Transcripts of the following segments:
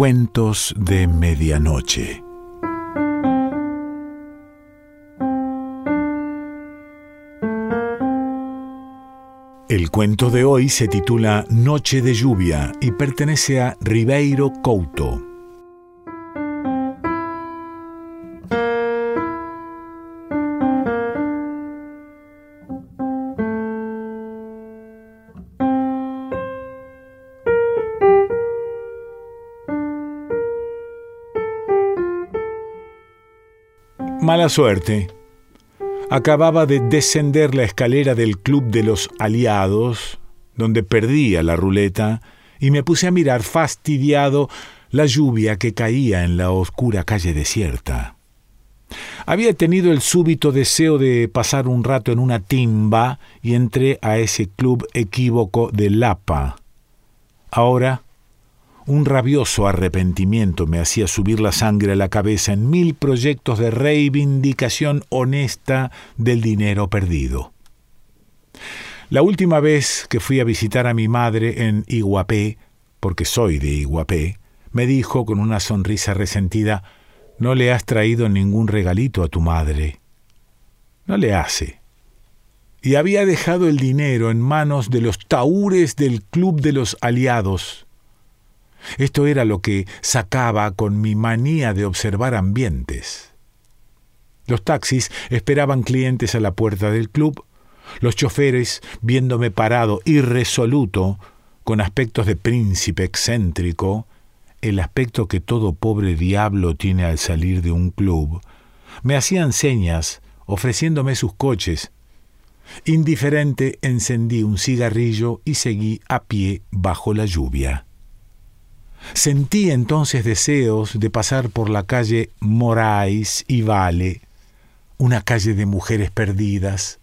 Cuentos de Medianoche. El cuento de hoy se titula Noche de lluvia y pertenece a Ribeiro Couto. Mala suerte. Acababa de descender la escalera del Club de los Aliados, donde perdía la ruleta, y me puse a mirar fastidiado la lluvia que caía en la oscura calle desierta. Había tenido el súbito deseo de pasar un rato en una timba y entré a ese club equívoco de Lapa. Ahora un rabioso arrepentimiento me hacía subir la sangre a la cabeza en mil proyectos de reivindicación honesta del dinero perdido. La última vez que fui a visitar a mi madre en Iguapé, porque soy de Iguapé, me dijo con una sonrisa resentida, no le has traído ningún regalito a tu madre. No le hace. Y había dejado el dinero en manos de los taúres del Club de los Aliados, esto era lo que sacaba con mi manía de observar ambientes. Los taxis esperaban clientes a la puerta del club, los choferes, viéndome parado irresoluto, con aspectos de príncipe excéntrico, el aspecto que todo pobre diablo tiene al salir de un club, me hacían señas, ofreciéndome sus coches. Indiferente encendí un cigarrillo y seguí a pie bajo la lluvia. Sentí entonces deseos de pasar por la calle Moraes y Vale, una calle de mujeres perdidas.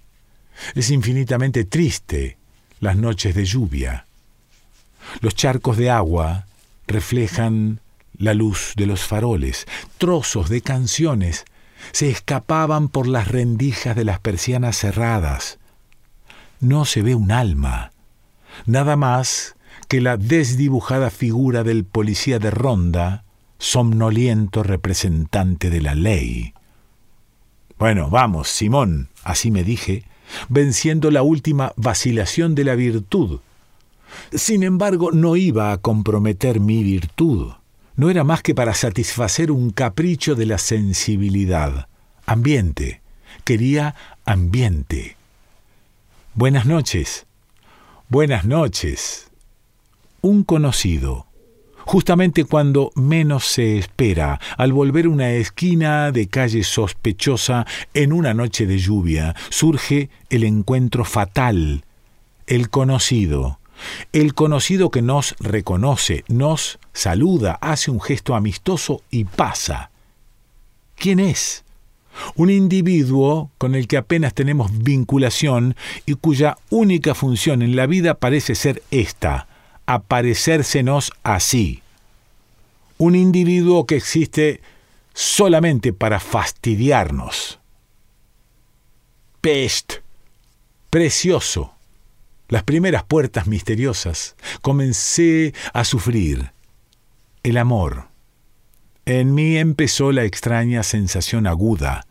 Es infinitamente triste las noches de lluvia. Los charcos de agua reflejan la luz de los faroles. Trozos de canciones se escapaban por las rendijas de las persianas cerradas. No se ve un alma, nada más que la desdibujada figura del policía de ronda, somnoliento representante de la ley. Bueno, vamos, Simón, así me dije, venciendo la última vacilación de la virtud. Sin embargo, no iba a comprometer mi virtud. No era más que para satisfacer un capricho de la sensibilidad. Ambiente. Quería ambiente. Buenas noches. Buenas noches un conocido. Justamente cuando menos se espera, al volver una esquina de calle sospechosa en una noche de lluvia, surge el encuentro fatal, el conocido, el conocido que nos reconoce, nos saluda, hace un gesto amistoso y pasa. ¿Quién es? Un individuo con el que apenas tenemos vinculación y cuya única función en la vida parece ser esta, aparecérsenos así. Un individuo que existe solamente para fastidiarnos. Pest. Precioso. Las primeras puertas misteriosas. Comencé a sufrir. El amor. En mí empezó la extraña sensación aguda.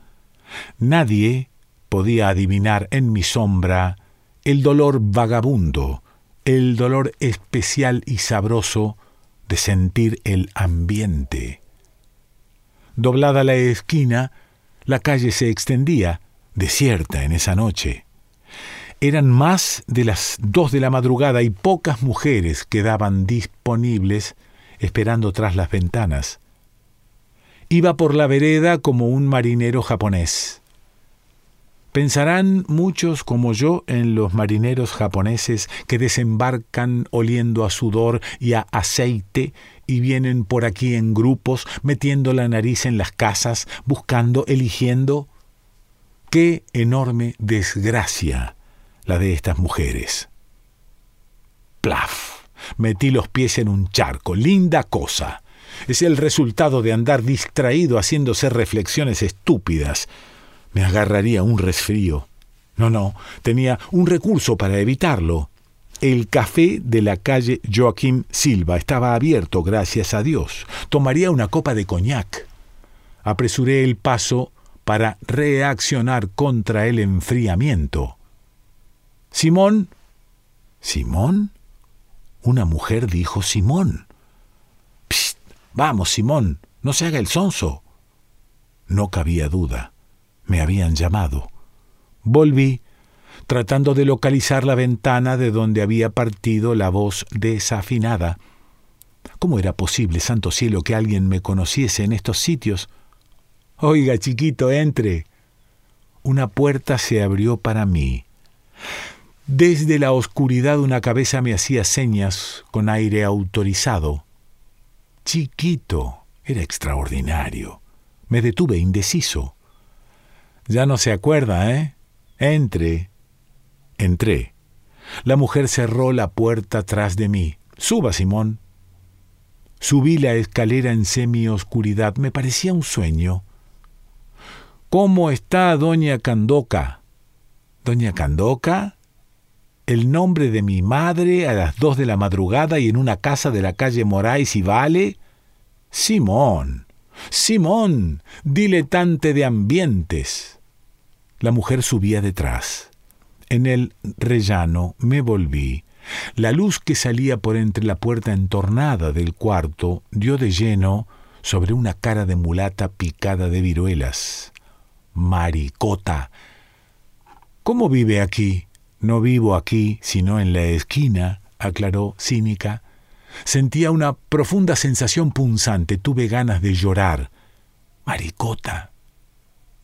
Nadie podía adivinar en mi sombra el dolor vagabundo el dolor especial y sabroso de sentir el ambiente. Doblada la esquina, la calle se extendía, desierta en esa noche. Eran más de las dos de la madrugada y pocas mujeres quedaban disponibles esperando tras las ventanas. Iba por la vereda como un marinero japonés. Pensarán muchos como yo en los marineros japoneses que desembarcan oliendo a sudor y a aceite y vienen por aquí en grupos, metiendo la nariz en las casas, buscando, eligiendo. Qué enorme desgracia la de estas mujeres. Plaf. Metí los pies en un charco. Linda cosa. Es el resultado de andar distraído haciéndose reflexiones estúpidas me agarraría un resfrío. No, no, tenía un recurso para evitarlo. El café de la calle Joaquín Silva estaba abierto, gracias a Dios. Tomaría una copa de coñac. Apresuré el paso para reaccionar contra el enfriamiento. Simón. ¿Simón? Una mujer dijo Simón. Psst, vamos, Simón, no se haga el sonso. No cabía duda. Me habían llamado. Volví, tratando de localizar la ventana de donde había partido la voz desafinada. ¿Cómo era posible, santo cielo, que alguien me conociese en estos sitios? Oiga, chiquito, entre. Una puerta se abrió para mí. Desde la oscuridad una cabeza me hacía señas con aire autorizado. Chiquito, era extraordinario. Me detuve indeciso. Ya no se acuerda, ¿eh? Entre. Entré. La mujer cerró la puerta tras de mí. Suba, Simón. Subí la escalera en semioscuridad. Me parecía un sueño. ¿Cómo está doña Candoca? ¿Doña Candoca? El nombre de mi madre a las dos de la madrugada y en una casa de la calle Moraes y Vale. Simón. Simón, diletante de ambientes. La mujer subía detrás. En el rellano me volví. La luz que salía por entre la puerta entornada del cuarto dio de lleno sobre una cara de mulata picada de viruelas maricota. ¿Cómo vive aquí? No vivo aquí, sino en la esquina, aclaró cínica. Sentía una profunda sensación punzante, tuve ganas de llorar. Maricota.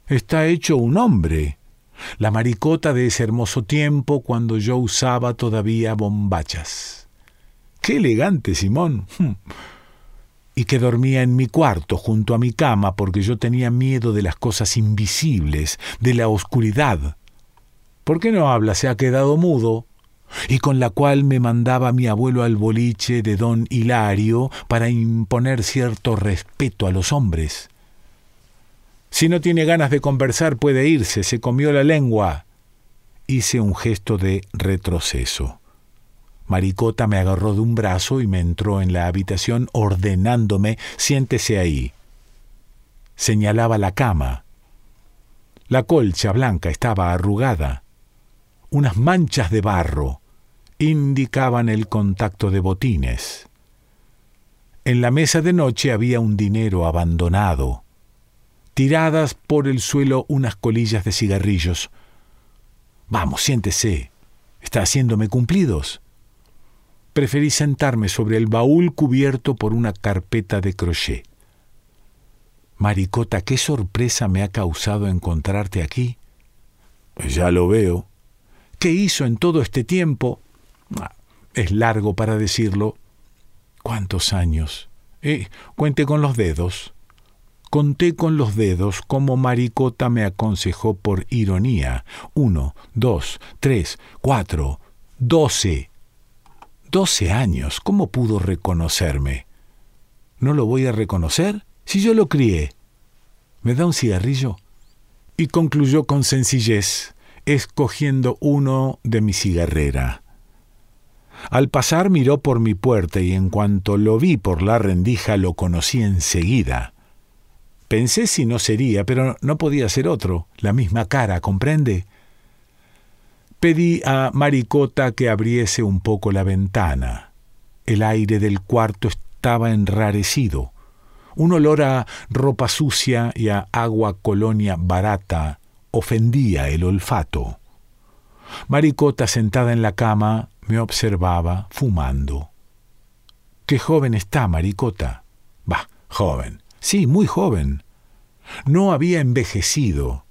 Está hecho un hombre. La maricota de ese hermoso tiempo cuando yo usaba todavía bombachas. Qué elegante, Simón. Hm y que dormía en mi cuarto junto a mi cama porque yo tenía miedo de las cosas invisibles, de la oscuridad. ¿Por qué no habla? Se ha quedado mudo. Y con la cual me mandaba mi abuelo al boliche de don Hilario para imponer cierto respeto a los hombres. Si no tiene ganas de conversar puede irse, se comió la lengua. Hice un gesto de retroceso. Maricota me agarró de un brazo y me entró en la habitación ordenándome siéntese ahí. Señalaba la cama. La colcha blanca estaba arrugada. Unas manchas de barro indicaban el contacto de botines. En la mesa de noche había un dinero abandonado. Tiradas por el suelo unas colillas de cigarrillos. Vamos, siéntese. Está haciéndome cumplidos preferí sentarme sobre el baúl cubierto por una carpeta de crochet. Maricota, qué sorpresa me ha causado encontrarte aquí. Pues ya lo veo. ¿Qué hizo en todo este tiempo? Es largo para decirlo. ¿Cuántos años? Eh, cuente con los dedos. Conté con los dedos como Maricota me aconsejó por ironía. Uno, dos, tres, cuatro, doce. Doce años. ¿Cómo pudo reconocerme? ¿No lo voy a reconocer? Si yo lo crié. ¿Me da un cigarrillo? Y concluyó con sencillez, escogiendo uno de mi cigarrera. Al pasar miró por mi puerta y en cuanto lo vi por la rendija lo conocí enseguida. Pensé si no sería, pero no podía ser otro, la misma cara, ¿comprende? Pedí a Maricota que abriese un poco la ventana. El aire del cuarto estaba enrarecido. Un olor a ropa sucia y a agua colonia barata ofendía el olfato. Maricota, sentada en la cama, me observaba fumando. Qué joven está, Maricota. Bah, joven. Sí, muy joven. No había envejecido.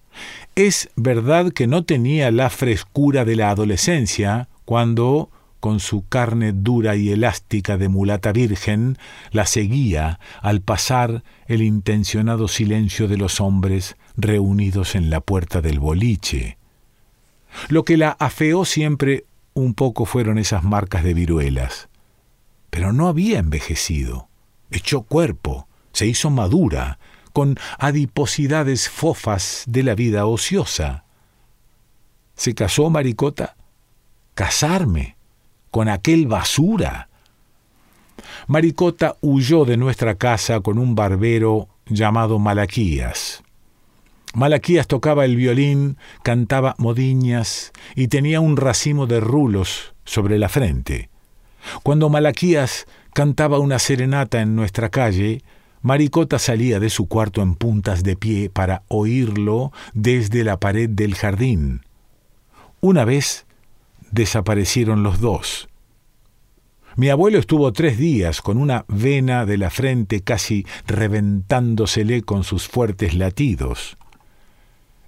Es verdad que no tenía la frescura de la adolescencia cuando, con su carne dura y elástica de mulata virgen, la seguía al pasar el intencionado silencio de los hombres reunidos en la puerta del boliche. Lo que la afeó siempre un poco fueron esas marcas de viruelas. Pero no había envejecido. Echó cuerpo, se hizo madura, con adiposidades fofas de la vida ociosa. ¿Se casó Maricota? Casarme. con aquel basura. Maricota huyó de nuestra casa con un barbero llamado Malaquías. Malaquías tocaba el violín, cantaba modiñas y tenía un racimo de rulos sobre la frente. Cuando Malaquías cantaba una serenata en nuestra calle, Maricota salía de su cuarto en puntas de pie para oírlo desde la pared del jardín. Una vez desaparecieron los dos. Mi abuelo estuvo tres días con una vena de la frente casi reventándosele con sus fuertes latidos.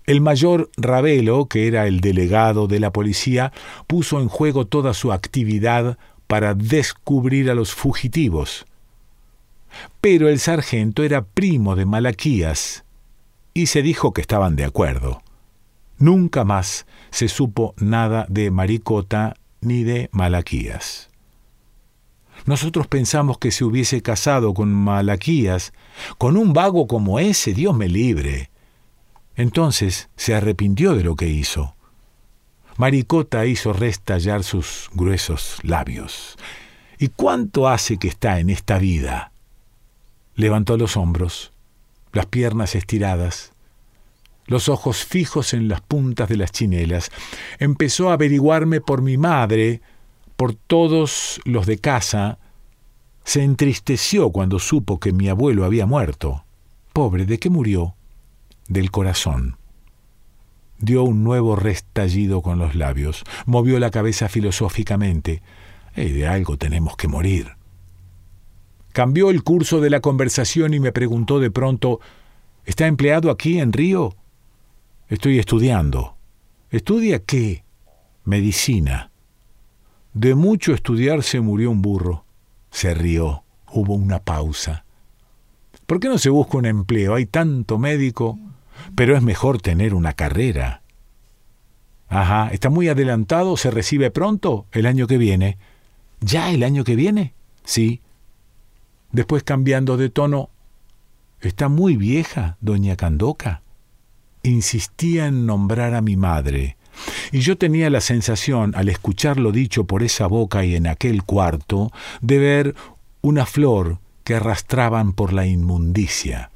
El mayor Ravelo, que era el delegado de la policía, puso en juego toda su actividad para descubrir a los fugitivos. Pero el sargento era primo de Malaquías y se dijo que estaban de acuerdo. Nunca más se supo nada de Maricota ni de Malaquías. Nosotros pensamos que se hubiese casado con Malaquías, con un vago como ese, Dios me libre. Entonces se arrepintió de lo que hizo. Maricota hizo restallar sus gruesos labios. ¿Y cuánto hace que está en esta vida? Levantó los hombros, las piernas estiradas, los ojos fijos en las puntas de las chinelas. Empezó a averiguarme por mi madre, por todos los de casa. Se entristeció cuando supo que mi abuelo había muerto. Pobre, ¿de qué murió? Del corazón. Dio un nuevo restallido con los labios, movió la cabeza filosóficamente. De algo tenemos que morir. Cambió el curso de la conversación y me preguntó de pronto ¿Está empleado aquí en Río? Estoy estudiando. ¿Estudia qué? Medicina. De mucho estudiar se murió un burro. Se rió. Hubo una pausa. ¿Por qué no se busca un empleo? Hay tanto médico pero es mejor tener una carrera. Ajá, está muy adelantado, se recibe pronto, el año que viene. ¿Ya el año que viene? Sí. Después cambiando de tono, está muy vieja, doña Candoca. Insistía en nombrar a mi madre, y yo tenía la sensación, al escuchar lo dicho por esa boca y en aquel cuarto, de ver una flor que arrastraban por la inmundicia.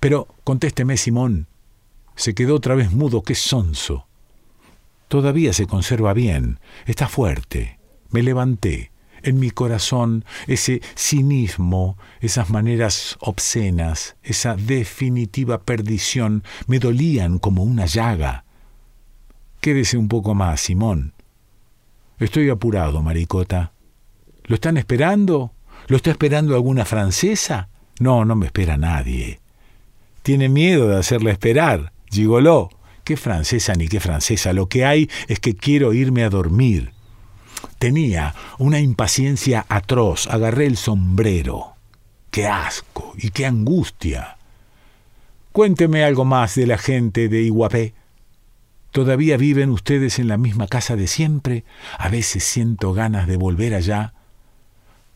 Pero contésteme, Simón, se quedó otra vez mudo, qué sonso. Todavía se conserva bien, está fuerte. Me levanté. En mi corazón ese cinismo, esas maneras obscenas, esa definitiva perdición me dolían como una llaga. Quédese un poco más, Simón. Estoy apurado, maricota. ¿Lo están esperando? ¿Lo está esperando alguna francesa? No, no me espera nadie. Tiene miedo de hacerla esperar. Gigoló. Qué francesa ni qué francesa. Lo que hay es que quiero irme a dormir. Tenía una impaciencia atroz. Agarré el sombrero. Qué asco y qué angustia. Cuénteme algo más de la gente de Iguapé. ¿Todavía viven ustedes en la misma casa de siempre? A veces siento ganas de volver allá.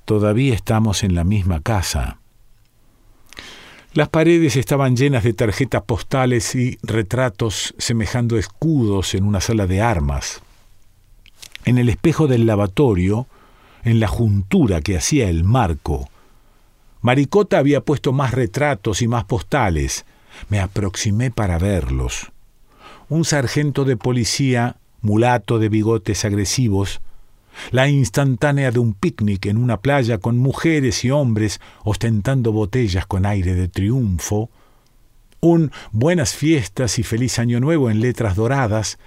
Todavía estamos en la misma casa. Las paredes estaban llenas de tarjetas postales y retratos semejando escudos en una sala de armas. En el espejo del lavatorio, en la juntura que hacía el marco, Maricota había puesto más retratos y más postales. Me aproximé para verlos. Un sargento de policía, mulato de bigotes agresivos, la instantánea de un picnic en una playa con mujeres y hombres ostentando botellas con aire de triunfo, un buenas fiestas y feliz año nuevo en letras doradas,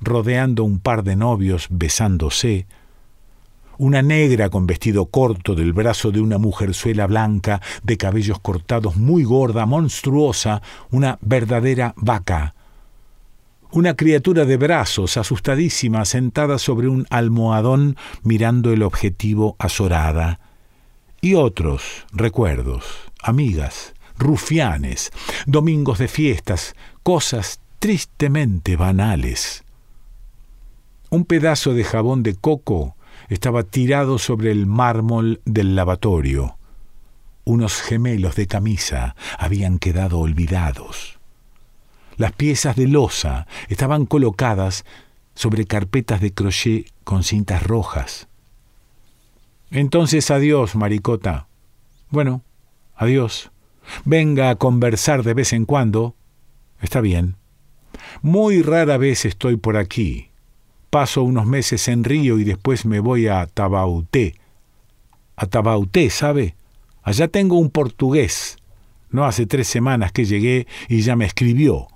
rodeando un par de novios besándose, una negra con vestido corto del brazo de una mujerzuela blanca, de cabellos cortados muy gorda, monstruosa, una verdadera vaca, una criatura de brazos, asustadísima, sentada sobre un almohadón mirando el objetivo azorada. Y otros recuerdos, amigas, rufianes, domingos de fiestas, cosas tristemente banales. Un pedazo de jabón de coco estaba tirado sobre el mármol del lavatorio. Unos gemelos de camisa habían quedado olvidados. Las piezas de losa estaban colocadas sobre carpetas de crochet con cintas rojas. Entonces adiós, maricota. Bueno, adiós. Venga a conversar de vez en cuando. Está bien. Muy rara vez estoy por aquí. Paso unos meses en Río y después me voy a Tabauté. A Tabauté, ¿sabe? Allá tengo un portugués. No hace tres semanas que llegué y ya me escribió.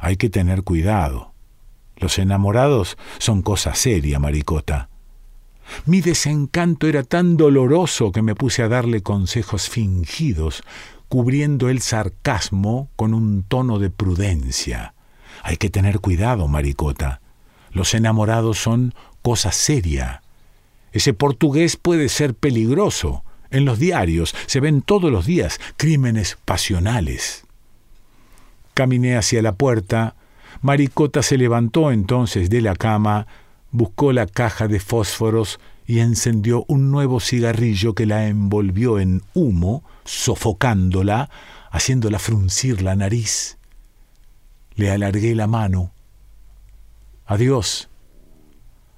Hay que tener cuidado. Los enamorados son cosa seria, maricota. Mi desencanto era tan doloroso que me puse a darle consejos fingidos, cubriendo el sarcasmo con un tono de prudencia. Hay que tener cuidado, maricota. Los enamorados son cosa seria. Ese portugués puede ser peligroso. En los diarios se ven todos los días crímenes pasionales. Caminé hacia la puerta. Maricota se levantó entonces de la cama, buscó la caja de fósforos y encendió un nuevo cigarrillo que la envolvió en humo, sofocándola, haciéndola fruncir la nariz. Le alargué la mano. Adiós.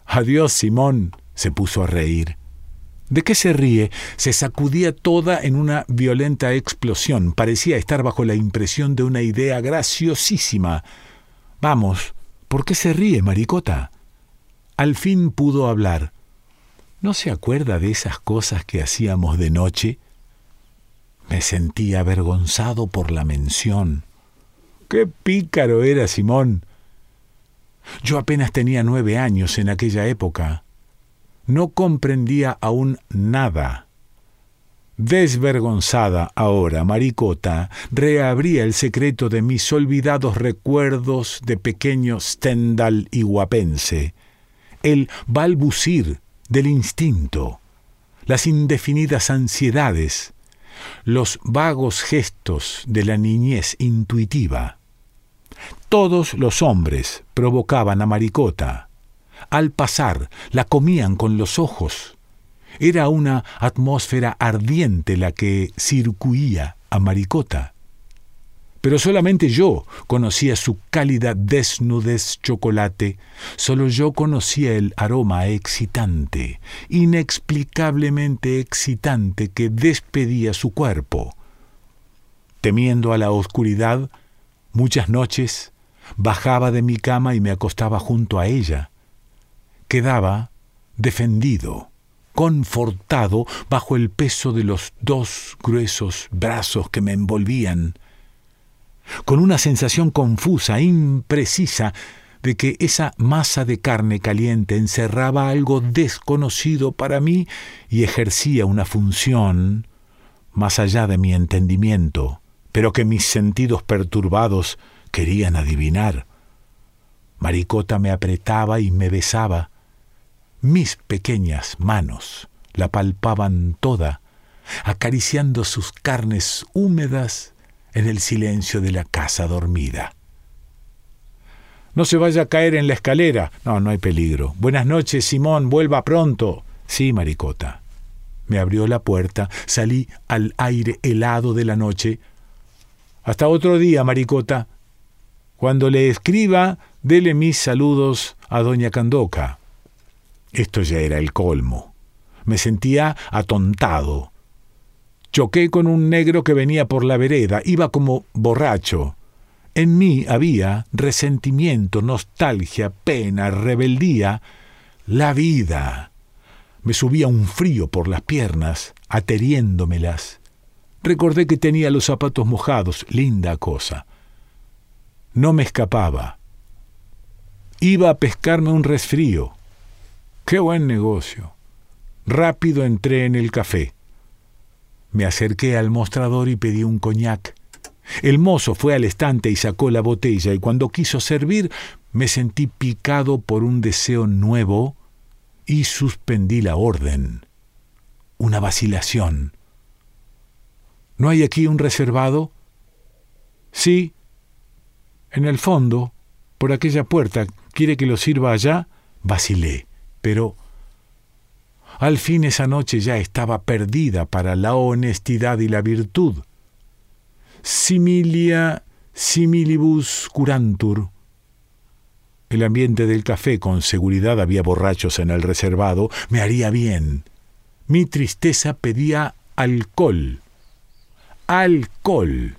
Adiós, Simón, se puso a reír. ¿De qué se ríe? Se sacudía toda en una violenta explosión. Parecía estar bajo la impresión de una idea graciosísima. Vamos, ¿por qué se ríe, maricota? Al fin pudo hablar. ¿No se acuerda de esas cosas que hacíamos de noche? Me sentí avergonzado por la mención. Qué pícaro era Simón. Yo apenas tenía nueve años en aquella época. No comprendía aún nada. Desvergonzada ahora, Maricota reabría el secreto de mis olvidados recuerdos de pequeño Stendhal y guapense, el balbucir del instinto, las indefinidas ansiedades, los vagos gestos de la niñez intuitiva. Todos los hombres provocaban a Maricota. Al pasar, la comían con los ojos. Era una atmósfera ardiente la que circuía a Maricota. Pero solamente yo conocía su cálida desnudez chocolate, solo yo conocía el aroma excitante, inexplicablemente excitante que despedía su cuerpo. Temiendo a la oscuridad, muchas noches bajaba de mi cama y me acostaba junto a ella. Quedaba defendido, confortado bajo el peso de los dos gruesos brazos que me envolvían, con una sensación confusa, imprecisa, de que esa masa de carne caliente encerraba algo desconocido para mí y ejercía una función más allá de mi entendimiento, pero que mis sentidos perturbados querían adivinar. Maricota me apretaba y me besaba. Mis pequeñas manos la palpaban toda, acariciando sus carnes húmedas en el silencio de la casa dormida. No se vaya a caer en la escalera. No, no hay peligro. Buenas noches, Simón, vuelva pronto. Sí, Maricota. Me abrió la puerta, salí al aire helado de la noche. Hasta otro día, Maricota. Cuando le escriba, dele mis saludos a doña Candoca. Esto ya era el colmo. Me sentía atontado, Choqué con un negro que venía por la vereda, iba como borracho. En mí había resentimiento, nostalgia, pena, rebeldía, la vida. Me subía un frío por las piernas, ateriéndomelas. Recordé que tenía los zapatos mojados, linda cosa. No me escapaba. Iba a pescarme un resfrío. Qué buen negocio. Rápido entré en el café. Me acerqué al mostrador y pedí un coñac. El mozo fue al estante y sacó la botella, y cuando quiso servir me sentí picado por un deseo nuevo y suspendí la orden. Una vacilación. ¿No hay aquí un reservado? Sí. En el fondo, por aquella puerta. ¿Quiere que lo sirva allá? Vacilé, pero al fin esa noche ya estaba perdida para la honestidad y la virtud. Similia similibus curantur. El ambiente del café, con seguridad había borrachos en el reservado, me haría bien. Mi tristeza pedía alcohol. Alcohol.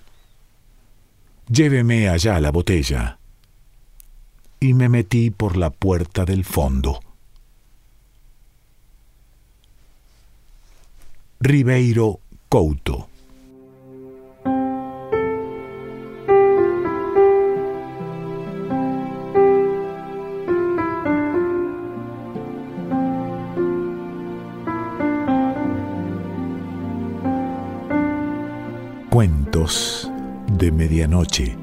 Lléveme allá la botella. Y me metí por la puerta del fondo. Ribeiro Couto. Cuentos de Medianoche.